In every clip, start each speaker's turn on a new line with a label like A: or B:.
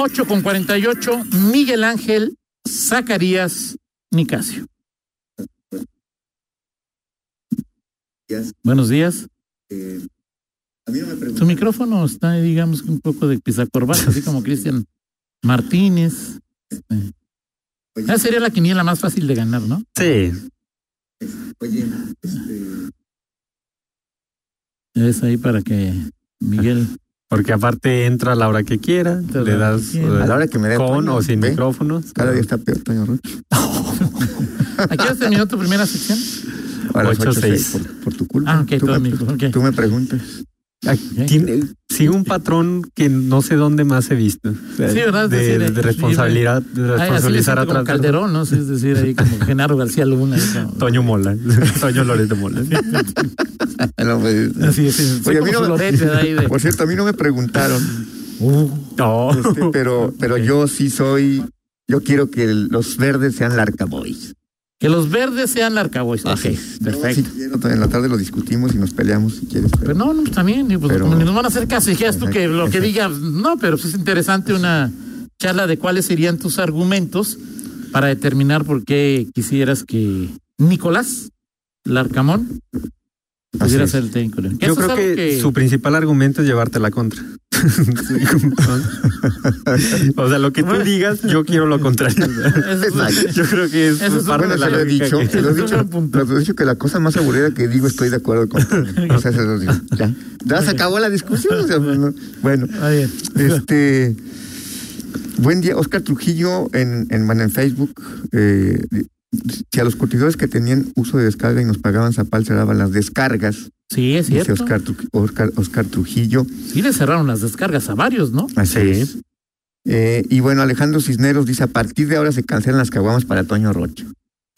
A: 8 con 48, Miguel Ángel Zacarías Nicasio. Buenos días.
B: A mí no me preguntan.
A: micrófono está, digamos, un poco de pisacorbata, así como Cristian Martínez. Esa sería la quiniela más fácil de ganar, ¿no?
C: Sí,
B: oye, este,
A: Es ahí para que Miguel.
C: Porque aparte entra a la hora que quiera, le
A: da-
C: das
A: sí.
B: a la hora que me dé
C: con
B: Toño,
C: o sin
B: ve,
C: micrófonos.
B: Cada día está peor, Toño Rocha.
A: ¿A qué hora terminó tu primera sección?
B: A las
C: Ocho,
B: ocho,
C: seis.
B: seis, por, por tu culpa.
A: Ah, ok,
B: tú,
A: todo
B: me,
A: mi-
B: tú me preguntas.
C: Sigue un patrón que no sé dónde más he visto. O sea,
A: Sí, ¿verdad? Es
C: De,
A: decir,
C: de responsabilidad, de responsabilizar a
A: como Calderón, ¿no? Sí, es decir, ahí como Genaro García Luna. como-
C: Toño Mola, Toño Loreto Mola.
B: No, pues,
A: Así es, sí,
B: Oye, a mí no
A: Lorete de ahí de-
B: Por cierto, a mí no me preguntaron,
A: Uh,
C: No,
B: este, pero, pero yo sí soy, yo quiero que los verdes sean Larca Boys.
A: Que los verdes sean Larcaboys. Ok, perfecto.
B: Si quiero, en la tarde lo discutimos y nos peleamos si quieres.
A: Pero no, no, pues también, y pues
B: Pero-
A: nos van a hacer caso, dijeras tú que lo que digas, no, pero pues es interesante una charla de cuáles serían tus argumentos para determinar por qué quisieras que Nicolás Larcamón pudiera ser el técnico.
C: yo creo que, su principal argumento es llevarte la contra. o sea, lo que tú
A: Bueno.
C: digas, yo quiero lo contrario. Yo creo que es,
A: Eso es
C: parte de la
B: lo he dicho,
C: que-
B: se lo he dicho, lo he dicho que la cosa más aburrida que digo estoy de acuerdo con. O sea, se lo digo. Ya, ya se acabó la discusión. o sea, no- bueno, este. Buen día, Oscar Trujillo en, en, en Facebook. Eh, si a los curtidores que tenían uso de descarga y nos pagaban zapal se daban las descargas,
A: Sí, es
B: dice
A: cierto.
B: Oscar, Oscar, Oscar Trujillo.
A: Sí le cerraron las descargas a varios, ¿no?
B: Así
C: Sí.
B: es. Eh, y bueno, Alejandro Cisneros dice: a partir de ahora se cancelan las caguamas para Toño Rocha.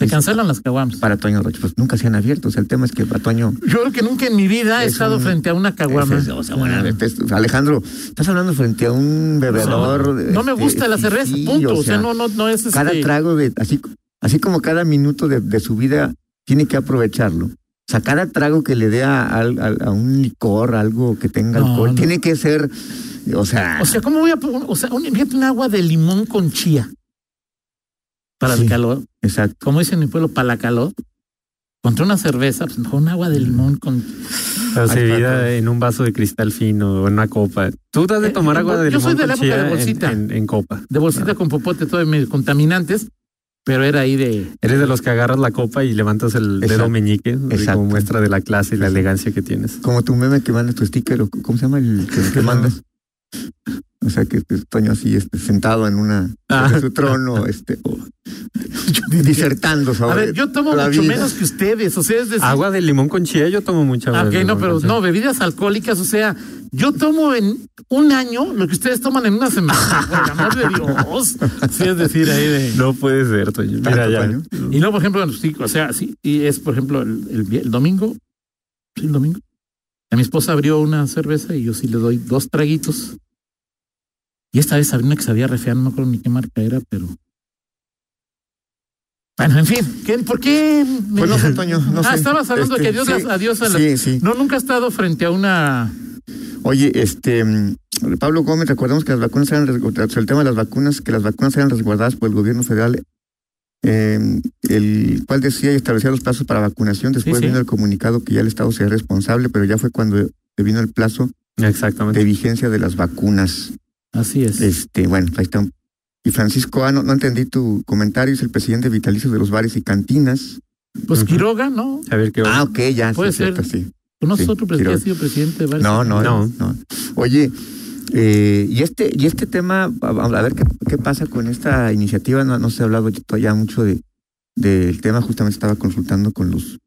A: Se cancelan las caguamas.
B: Para Toño Rocha, pues nunca se han abierto. O sea, el tema es que para Toño.
A: Yo creo que nunca en mi vida he
B: Es
A: estado
B: un-
A: frente a una caguama.
B: Es- o sea, bueno, pues, Alejandro, estás hablando frente a un bebedor.
A: no me
B: este,
A: gusta la cerveza, punto. O sea, no, no, no es
B: Cada
A: este,
B: trago de. Así, así como cada minuto de, de su vida tiene que aprovecharlo. O sea, cada trago que le dé a, un licor, algo que tenga
A: No,
B: alcohol,
A: no.
B: tiene que ser. O sea.
A: O sea, ¿cómo voy a poner? O sea, un, agua de limón con chía. Para
B: Sí.
A: el calor.
B: exacto.
A: Como dicen en mi pueblo, para la calor. Contra una cerveza, pues mejor un agua de limón con.
C: Servida en un vaso de cristal fino o en una copa. Tú das de
A: Eh,
C: tomar agua de
A: yo soy
C: limón
A: de la
C: con
A: época de
C: chía en,
A: bolsita.
C: en- en copa.
A: De bolsita con popote, todo medio contaminantes. Pero era ahí de.
C: Eres de los que agarras la copa y levantas el dedo meñique
B: Exacto.
C: como muestra de la clase y la elegancia que tienes.
B: Como tu meme que mandas tu sticker, o ¿cómo se llama el que, que mandas? O sea, que Toño así este, sentado en una
C: Ah.
B: en su trono, este, o disertando sobre.
A: A ver, yo tomo mucho
B: vida.
A: menos que ustedes. O sea, es decir.
C: Agua de limón con chía, yo tomo mucha agua.
A: Ah,
C: de
A: ok, no, pero
C: con chía.
A: no, bebidas alcohólicas, o sea, yo tomo en un año lo que ustedes toman en una semana, por amor de Dios. Sí, es decir, ahí de.
C: No puede ser, Toño. Mira ya.
B: Toño.
A: Y no, por ejemplo, sí, o sea, sí, y es, por ejemplo, el, el vi- el domingo, sí, el domingo. A mi esposa abrió una cerveza y yo sí le doy dos traguitos. Y esta vez abrió una que sabía re fea, no me acuerdo ni qué marca era, pero. Bueno, en fin, ¿qué- ¿por qué? me-
B: Pues no sé, no
A: ah,
B: sé.
A: estabas hablando de que
B: Este,
A: adiós,
B: sí,
A: adiós a
B: Sí, sí.
A: No, nunca he estado frente a una.
B: Oye, este Pablo Gómez, recordamos que las vacunas eran el tema de las vacunas, que las vacunas eran resguardadas por el gobierno federal, eh, el cual decía y establecía los plazos para vacunación. Después
A: Sí, sí.
B: vino el comunicado que ya el Estado se es responsable, pero ya fue cuando vino el plazo
C: Exactamente.
B: de vigencia de las vacunas.
A: Así es.
B: Este, bueno, ahí está. Y Francisco, ah, no, no entendí tu comentario, es el presidente vitalicio de los bares y cantinas.
A: Pues
C: Ujú.
A: Quiroga, ¿no?
C: A ver qué
B: Ah, ok, ya, sí,
A: Puede
B: cierto,
A: ser.
B: sí.
A: ¿Conoces
B: Sí,
A: otro presidente que
B: Quiroga.
A: ha sido presidente de varios?
B: No, no,
C: No.
B: no. Oye, eh, y este y este tema, a, ver qué, qué pasa con esta iniciativa. No, no se ha hablado todavía mucho de del tema. Justamente estaba consultando con los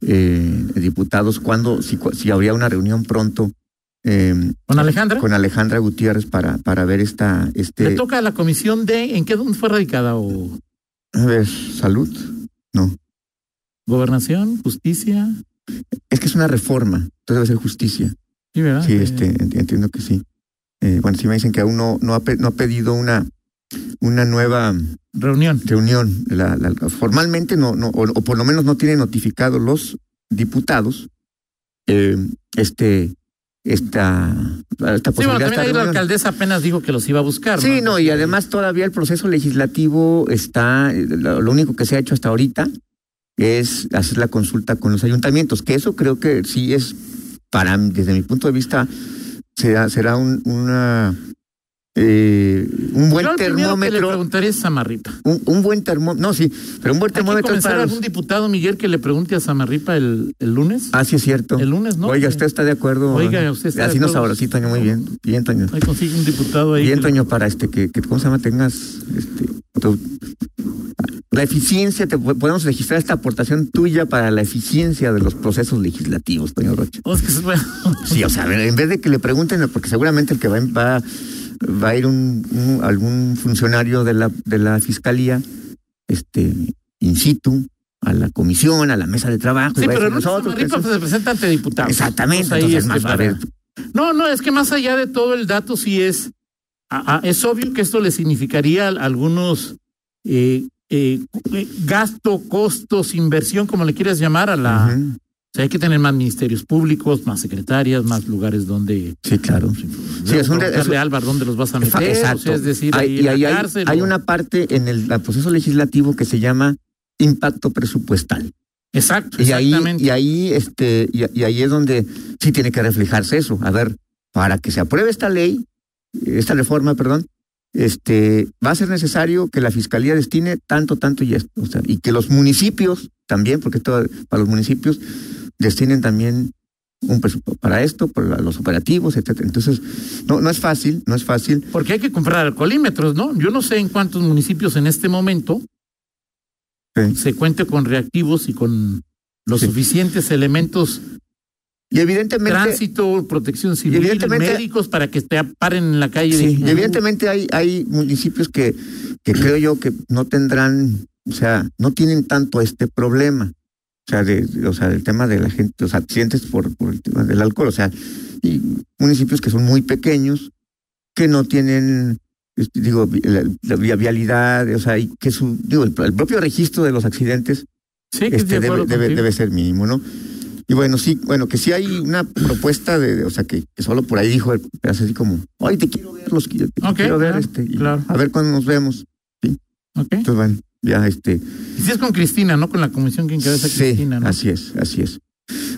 B: eh, diputados cuándo, si, si habría una reunión pronto eh,
A: ¿Con Alejandra?
B: con Alejandra Gutiérrez para para ver esta
A: Le
B: este
A: toca a la comisión de. ¿En qué dónde fue radicada? ¿O
B: a ver salud.
A: gobernación? ¿Justicia?
B: Es que es una reforma, entonces debe ser justicia.
A: Sí, ¿verdad?
B: Sí, este, enti- entiendo que sí. Eh, bueno, sí me dicen que aún no, no, ha, no ha pedido una, una nueva
A: Reunión.
B: reunión. La, la- formalmente no, no o, o por lo menos no tienen notificado los diputados eh, este, esta, esta
A: Sí, bueno, también ahí la alcaldesa apenas dijo que los iba a buscar.
B: Sí, no, y además todavía el proceso legislativo está, lo, único que se ha hecho hasta ahorita es hacer la consulta con los ayuntamientos, que eso creo que sí es, para desde mi punto de vista, será, será un, una, eh, un buen
A: Yo al que le
B: termómetro,
A: preguntaría es Samarripa.
B: un, un buen termómetro, no, sí, pero un buen
A: Hay que
B: termómetro para los...
A: algún diputado, Miguel, que le pregunte a Samarripa el, el lunes.
B: Ah, sí es cierto.
A: El lunes, ¿no?
B: Oiga, ¿usted está de acuerdo?
A: Oiga, ¿usted está de
B: Así nos sí, Toño, muy bien. Bien, Toño.
A: Ahí consigue un diputado ahí.
B: Bien, Toño, para este que, que ¿cómo se llama? Tengas este tu- la eficiencia, te po- podemos registrar esta aportación tuya para la eficiencia de los procesos legislativos, Toño Rocha.
A: Oh.
B: Sí, o sea, en vez de que le pregunten, porque seguramente el que va, va, va a ir un, un- algún funcionario de la, de la fiscalía, este, in situ, a la comisión, a la mesa de trabajo. y
A: Sí,
B: va a
A: pero
B: decir,
A: no
B: nosotros, eso-
A: pues, se presenta ante diputados.
B: Exactamente.
A: Entonces, ahí,
B: entonces, más, a
A: para-
B: ver,
A: No, no, es que más allá de todo el dato, sí es. a- a- es obvio que esto le significaría a algunos eh, eh, eh, gasto, costos, inversión, como le quieras llamar, a la. O sea, hay que tener más ministerios públicos, más secretarias, más lugares donde.
B: sí, claro. Sí, es un- es
A: Álvaro dónde los vas a meter.
B: Exacto.
A: O sea, es decir,
B: Hay-
A: ahí
B: y
A: en la
B: ahí hay,
A: cárcel,
B: hay
A: o-
B: una parte en el, el proceso legislativo que se llama impacto presupuestal.
A: Exacto,
B: Y ahí, y ahí, este, y, y ahí es donde sí tiene que reflejarse eso. A ver, para que se apruebe esta ley, esta reforma, perdón, este, va a ser necesario que la fiscalía destine tanto, tanto y esto. O sea, y que los municipios también, porque esto para los municipios, destinen también un presupuesto para esto, para los operativos, etcétera. Entonces, no, no es fácil, no es fácil.
A: Porque hay que comprar alcoholímetros, ¿no? Yo no sé en cuántos municipios en este momento
B: Sí.
A: se cuente con reactivos y con los
B: Sí.
A: suficientes elementos,
B: Y evidentemente,
A: tránsito, protección civil,
B: evidentemente-
A: médicos para que te paren en la calle.
B: Sí,
A: de-
B: y evidentemente hay, hay municipios que, que creo yo que no tendrán, o sea, no tienen tanto este problema. O sea, de, o sea, del tema de la gente, los accidentes por, por el tema del alcohol. O sea, y municipios que son muy pequeños, que no tienen, este, digo, la, la via- vialidad, o sea, y que su, digo, el, el propio registro de los accidentes
A: Sí, que
B: este,
A: de
B: debe, debe ser mínimo, ¿no? Y bueno, sí, bueno, que sí hay una propuesta de, de- o sea, que, que solo por ahí dijo, pero así como, ay, te quiero ver, los te quiero ver,
A: claro,
B: este, y
A: claro.
B: a ver cuándo nos vemos.
A: Ok.
B: Entonces, bueno, ya, este,
A: Y si es con Cristina, ¿no? Con la comisión que encabeza
B: sí,
A: Cristina, ¿no?
B: así es, así es.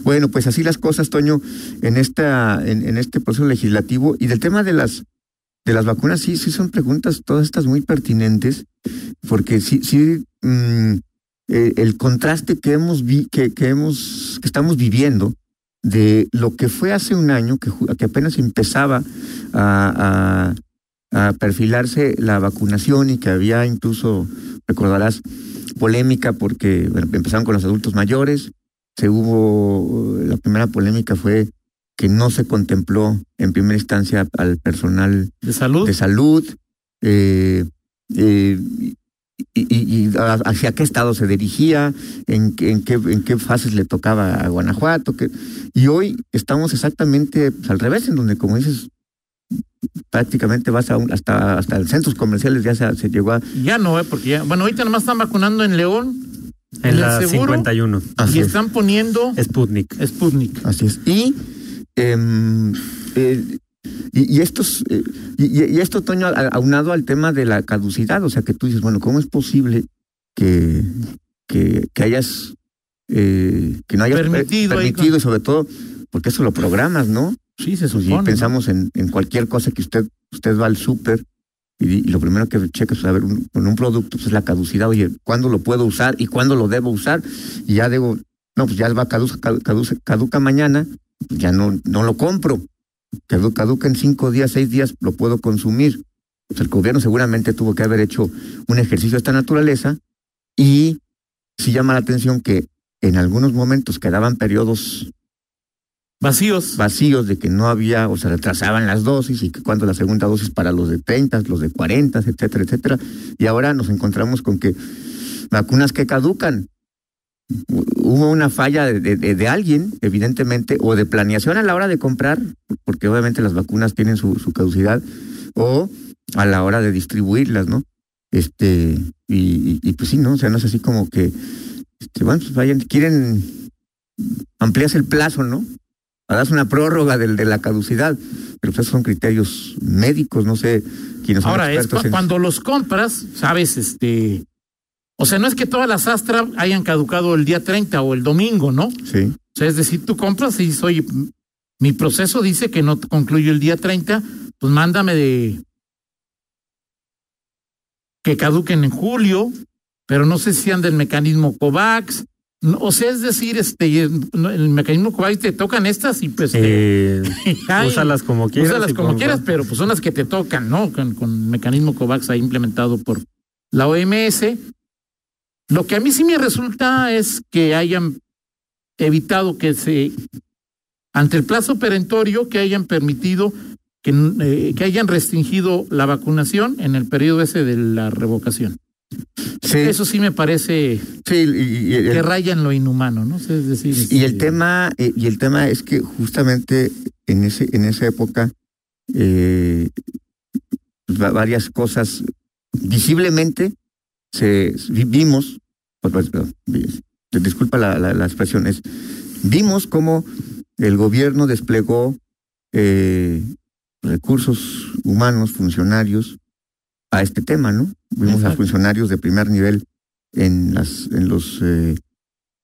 B: Bueno, pues así las cosas, Toño, en esta, en, en este proceso legislativo y del tema de las, de las vacunas, sí, sí son preguntas todas estas muy pertinentes, porque sí, sí, mm, eh, el contraste que hemos vi, que, que hemos, que estamos viviendo de lo que fue hace un año, que, apenas empezaba a, a, a perfilarse la vacunación y que había incluso, recordarás, polémica porque bueno, empezaron con los adultos mayores, se hubo, la primera polémica fue que no se contempló en primera instancia al personal
A: De salud.
B: de salud, eh, eh, y, y- hacia qué estado se dirigía, en, qué- en, qué, en qué fases le tocaba a Guanajuato. Que, y hoy estamos exactamente pues, al revés, en donde, como dices, prácticamente vas a un- hasta, hasta los centros comerciales ya se, se llegó a...
A: Ya no, ¿eh? Porque ya. Bueno, ahorita nomás están vacunando en León.
C: En
A: el
C: la
A: seguro,
C: 51.
B: Así
A: y
B: es.
A: están poniendo
C: Sputnik.
A: Sputnik.
B: Así es. Y, em, eh, y, y estos, eh, y, y esto, Toño, aunado al tema de la caducidad, o sea, que tú dices, bueno, ¿cómo es posible que, que, que hayas, eh, que no hayas per-
A: Permitido
B: y sobre todo, porque eso lo programas, ¿no?
A: Sí, se supone.
B: y
A: ¿no?
B: pensamos en, en cualquier cosa que usted, usted va al súper y, y lo primero que checa es saber un, con un producto pues, es la caducidad, oye, ¿cuándo lo puedo usar y cuándo lo debo usar? Y ya debo, no, pues ya va caduca, caduca, caduca mañana, pues ya no, no lo compro. Cadu- Caduca en cinco días, seis días, lo puedo consumir. Pues el gobierno seguramente tuvo que haber hecho un ejercicio de esta naturaleza y sí llama la atención que en algunos momentos quedaban periodos
A: Vacíos.
B: vacíos de que no había o se retrasaban las dosis y que cuando la segunda dosis para los de 30, los de 40, etcétera, etcétera. Y ahora nos encontramos con que vacunas que caducan. Hu- Hubo una falla de, de- de alguien, evidentemente, o de planeación a la hora de comprar, porque obviamente las vacunas tienen su, su caducidad, o a la hora de distribuirlas, ¿no? Este, y, y- y pues sí, ¿no? O sea, no es así como que, este, bueno, pues vayan, quieren, amplias el plazo, ¿no? darse una prórroga del, de la caducidad. Pero pues esos son criterios médicos, no sé quiénes son
A: Ahora, es
B: expertos
A: cu-
B: en-
A: cuando los compras, sabes, este. O sea, no es que todas las Astra hayan caducado el día 30 o el domingo, ¿no?
B: Sí.
A: O sea, es decir, tú compras y m- mi proceso dice que no concluyo el día 30, pues mándame de. que caduquen en julio, pero no sé si anda el mecanismo COVAX. O sea, es decir, este, el mecanismo COVAX te tocan estas y pues.
C: Eh, úsalas como quieras.
A: Úsalas como quieras, pero pues son las que te tocan, ¿no? Con, con el mecanismo COVAX ahí implementado por la OMS. Lo que a mí sí me resulta es que hayan evitado que se, ante el plazo perentorio, que hayan permitido, que, eh, que hayan restringido la vacunación en el periodo ese de la revocación.
B: Sí,
A: Eso sí me parece
B: sí, y, y- y-
A: que raya en lo inhumano, ¿no? Es decir,
B: Y el
A: este,
B: tema, eh, y el tema es que justamente en ese, en esa época, eh, va- varias cosas visiblemente se vi- vimos, pues, pues, vi- disculpa la, la, la expresión, es vimos cómo el gobierno desplegó eh, recursos humanos, funcionarios a este tema, ¿no? Vimos a funcionarios de primer nivel en las, en los eh,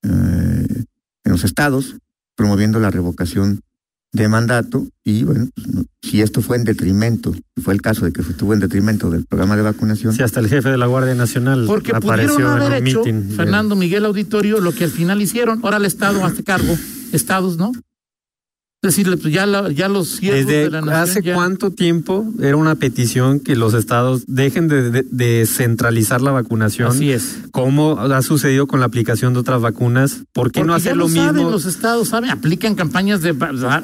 B: eh, en los estados promoviendo la revocación de mandato y bueno, pues, no- si esto fue en detrimento, fue el caso de que estuvo en detrimento del programa de vacunación,
C: Sí, hasta el jefe de la Guardia Nacional
A: Porque
C: apareció
A: pudieron haber
C: en un
A: hecho,
C: meeting. de-
A: Fernando Miguel Auditorio, lo que al final hicieron. Ahora el Estado hace cargo, estados, ¿no? Es decir, pues ya, la- ya los siervos
C: ¿Desde
A: de la nación
C: hace
A: ya-
C: cuánto tiempo era una petición que los estados dejen de, de- de centralizar la vacunación?
A: Así es.
C: ¿Cómo ha sucedido con la aplicación de otras vacunas? ¿Por qué no
A: Porque ya
C: hacer lo
A: saben,
C: mismo?
A: los estados saben, aplican campañas de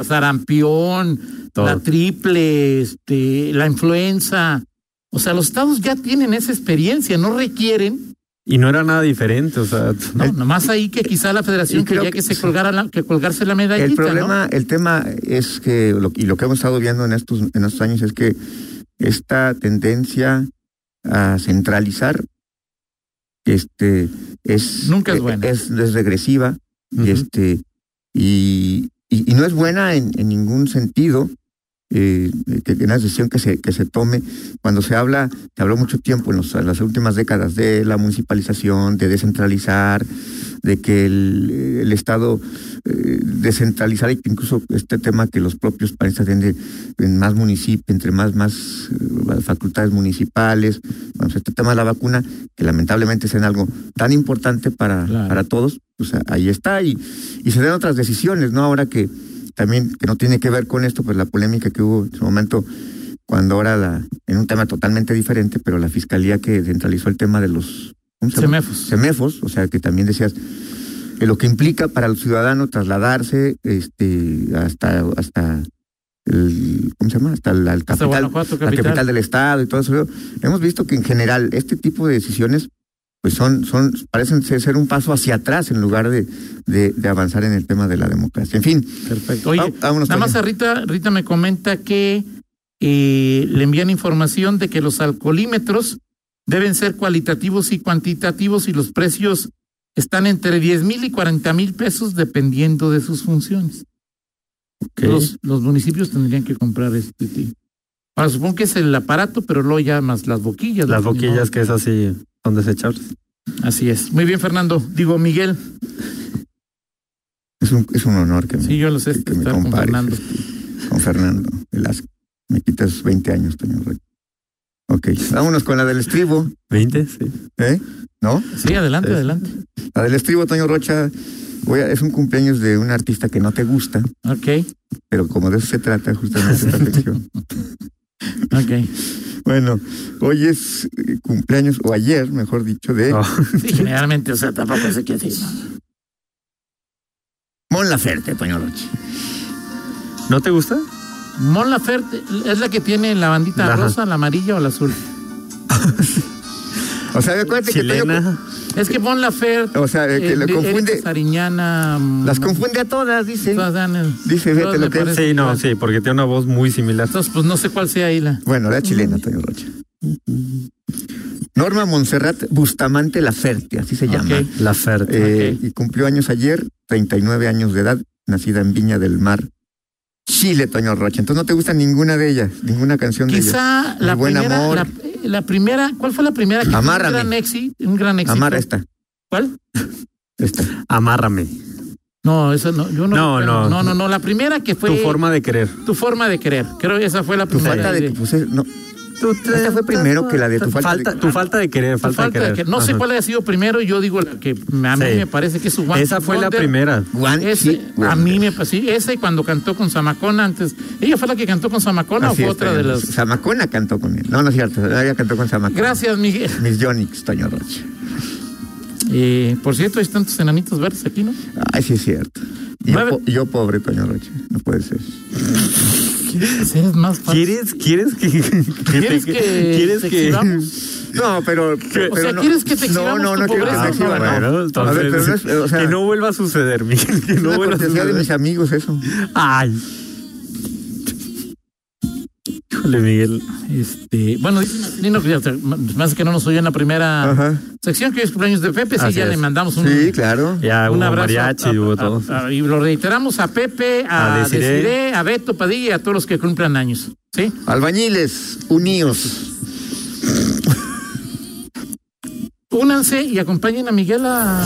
A: sarampión,
C: Todo.
A: la triple, este, la influenza. O sea, los estados ya tienen esa experiencia, no requieren,
C: Y no era nada diferente, o sea,
A: no, nomás ahí que quizá la federación quería
B: que
A: que se colgara la, que colgarse la medallita,
B: el
A: ¿no?
B: problema, el tema es que lo, y lo que hemos estado viendo en estos en estos años es que esta tendencia a centralizar este es
A: Nunca es buena.
B: es, es regresiva y este y, y, y no es buena en, en ningún sentido eh, que, que una decisión que se que se tome cuando se habla se habló mucho tiempo en, los- en las últimas décadas de la municipalización de descentralizar de que el, el estado eh, descentralizar y que incluso este tema que los propios países tienen en más municipios entre más más eh, facultades municipales bueno, este tema de la vacuna que lamentablemente es en algo tan importante para
A: Claro.
B: para todos pues ahí está y y se den otras decisiones, ¿no? Ahora que también, que no tiene que ver con esto, pues la polémica que hubo en su momento, cuando ahora la, en un tema totalmente diferente, pero la fiscalía que centralizó el tema de los ¿cómo se?
A: Semefos.
B: semefos, o sea que también decías que lo que implica para el ciudadano trasladarse este hasta hasta el, ¿cómo se llama? hasta la, el
A: Hasta
B: capital,
A: Guanajuato,
B: la
A: capital
B: del estado y todo eso. Hemos visto que en general este tipo de decisiones pues son, son, parecen ser un paso hacia atrás en lugar de, de, de avanzar en el tema de la democracia. En fin,
A: Perfecto. Oye,
B: Vá- vámonos,
A: nada más a Rita, Rita me comenta que eh, le envían información de que los alcoholímetros deben ser cualitativos y cuantitativos y los precios están entre 10 mil y 40 mil pesos dependiendo de sus funciones. Los, los municipios tendrían que comprar este tipo. Ahora supongo que es el aparato, pero luego ya más las boquillas.
C: las
A: ¿no?
C: boquillas que es así son desechables.
A: Así es. Muy bien, Fernando. Digo, Miguel.
B: es un, es un honor que me,
A: Sí, yo lo sé
B: que, que me
A: estar con Fernando.
B: este, con Fernando Velasco. Me quitas 20 años, Toño Rocha. Ok, vámonos con la del estribo,
C: ¿20? Sí.
B: ¿eh? ¿No?
A: Sí, adelante,
C: Es-
A: adelante.
B: La del estribo, Toño Rocha, voy a- es un cumpleaños de un artista que no te gusta,
A: Ok,
B: pero como de eso se trata justamente esta sección.
A: ok.
B: Bueno, hoy es eh, cumpleaños, o ayer, mejor dicho, de
C: Oh,
A: Sí, generalmente, o sea, tampoco sé qué decir.
B: Mon Laferte, Toño Rocha.
C: ¿No te gusta?
A: Mon Laferte es la que tiene la bandita
C: Ajá.
A: rosa, la amarilla o la azul.
B: O sea, acuérdate que Toño,
C: Chilena.
A: Es que Mon Laferte.
B: o sea, que
A: eh,
B: confunde,
A: Sariñana. mm,
B: las confunde a todas, dice.
A: todas dan el-
B: Dice, fíjate lo que
C: Sí, no, sí, porque tiene una voz muy similar.
A: Entonces, pues no sé cuál sea ahí la.
B: Bueno, la chilena, Toño Rocha. Norma Montserrat Bustamante Laferte, así se llama.
A: Ok.
C: La Ferte.
B: Eh,
A: Ok.
B: Y cumplió años ayer, 39 años de edad, nacida en Viña del Mar, Chile, Toño Rocha. Entonces no te gusta ninguna de ellas, ninguna canción de ellas.
A: Quizá la
B: Buen
A: primera,
B: amor.
A: la, la primera, ¿cuál fue la primera? que fue
B: Amárrame.
A: Un gran éxito. Un gran éxito.
B: Amarra esta,
A: ¿Cuál?
B: esta.
C: Amárrame.
A: No, esa no. Yo no,
C: No, no.
A: no, no, no. La primera que fue
C: Tu forma de querer.
A: tu forma de querer. Creo que esa fue la
B: Tu
A: primera.
B: falta de... Pues, eh, no. Esta fue primero que la de tu falta, de-
C: Tu falta de querer, falta,
A: falta
C: de
A: de
C: querer.
A: que- no sé cuál haya sido primero, yo digo la que a mí
C: Sí.
A: me parece que es su
C: Esa fue la primera.
B: One
A: Ese, a mí me pasó, sí, ese cuando cantó con Zamacona antes. ¿Ella fue la que cantó con Zamacona
B: Así
A: o fue otra de las?
B: Zamacona cantó con él. No, no es cierto. Ella cantó con Zamacona.
A: Gracias, Miguel.
B: Mis Yonix, Toño Rocha.
A: Eh, por cierto, hay tantos enanitos verdes aquí, ¿no?
B: Ay, sí es cierto. Y Yo, po- yo pobre, Toño Rocha. No puede ser.
A: Eres más fácil.
C: ¿Quieres, quieres que, que
A: ¿Quieres
C: te-
A: que
C: quieres
A: te
C: que?
B: No, pero...
A: O
B: pero
A: sea,
B: no,
A: ¿quieres que te
B: No,
A: exhibamos
B: no,
A: tu
B: no quiero que exhiban.
C: Bueno,
B: A ver, pero no es- o sea,
C: que no vuelva a suceder, Miguel. Que no vuelva a
B: cortesía de
C: suceder.
B: mis amigos eso.
C: Ay. Híjole, Miguel.
A: Este, bueno, te- más que no nos oyó en la primera
B: Ajá.
A: sección, que hoy es cumpleaños de Pepe, sí,
C: Así
A: ya
C: es.
A: le mandamos un,
B: Sí, claro.
C: Ya
A: un
C: hubo
A: abrazo.
C: mariachi,
A: a-
C: hubo
A: a-
C: todo.
A: a- y lo reiteramos a Pepe, a,
C: A
A: a Beto Padilla y a todos los que cumplan años. ¿Sí?
B: Albañiles, uníos.
A: Únanse y acompañen a Miguel a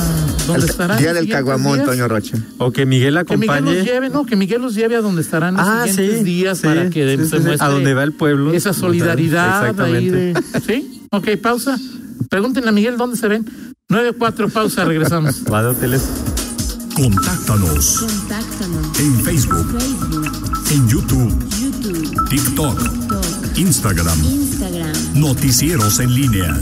A: donde
B: El
A: estará.
B: Día del Caguamón,
A: días.
B: Toño Rocha.
C: O que Miguel
A: Que Miguel
C: acompañe.
A: los lleve, no, que Miguel los lleve a donde estarán los
C: Ah,
A: siguientes
C: sí.
A: días
C: sí,
A: para que
C: sí,
A: se muestre
C: A donde va el pueblo.
A: esa solidaridad ahí
C: Exactamente.
A: de- ¿Sí? Ok, pausa. Pregúntenle a Miguel dónde se ven. 9-4, pausa, regresamos.
C: Va de hoteles.
D: Contáctanos
E: Contáctanos.
D: en Facebook,
E: Facebook,
D: en YouTube,
E: YouTube,
D: TikTok,
E: TikTok,
D: Instagram,
E: Instagram.
D: Noticieros en línea.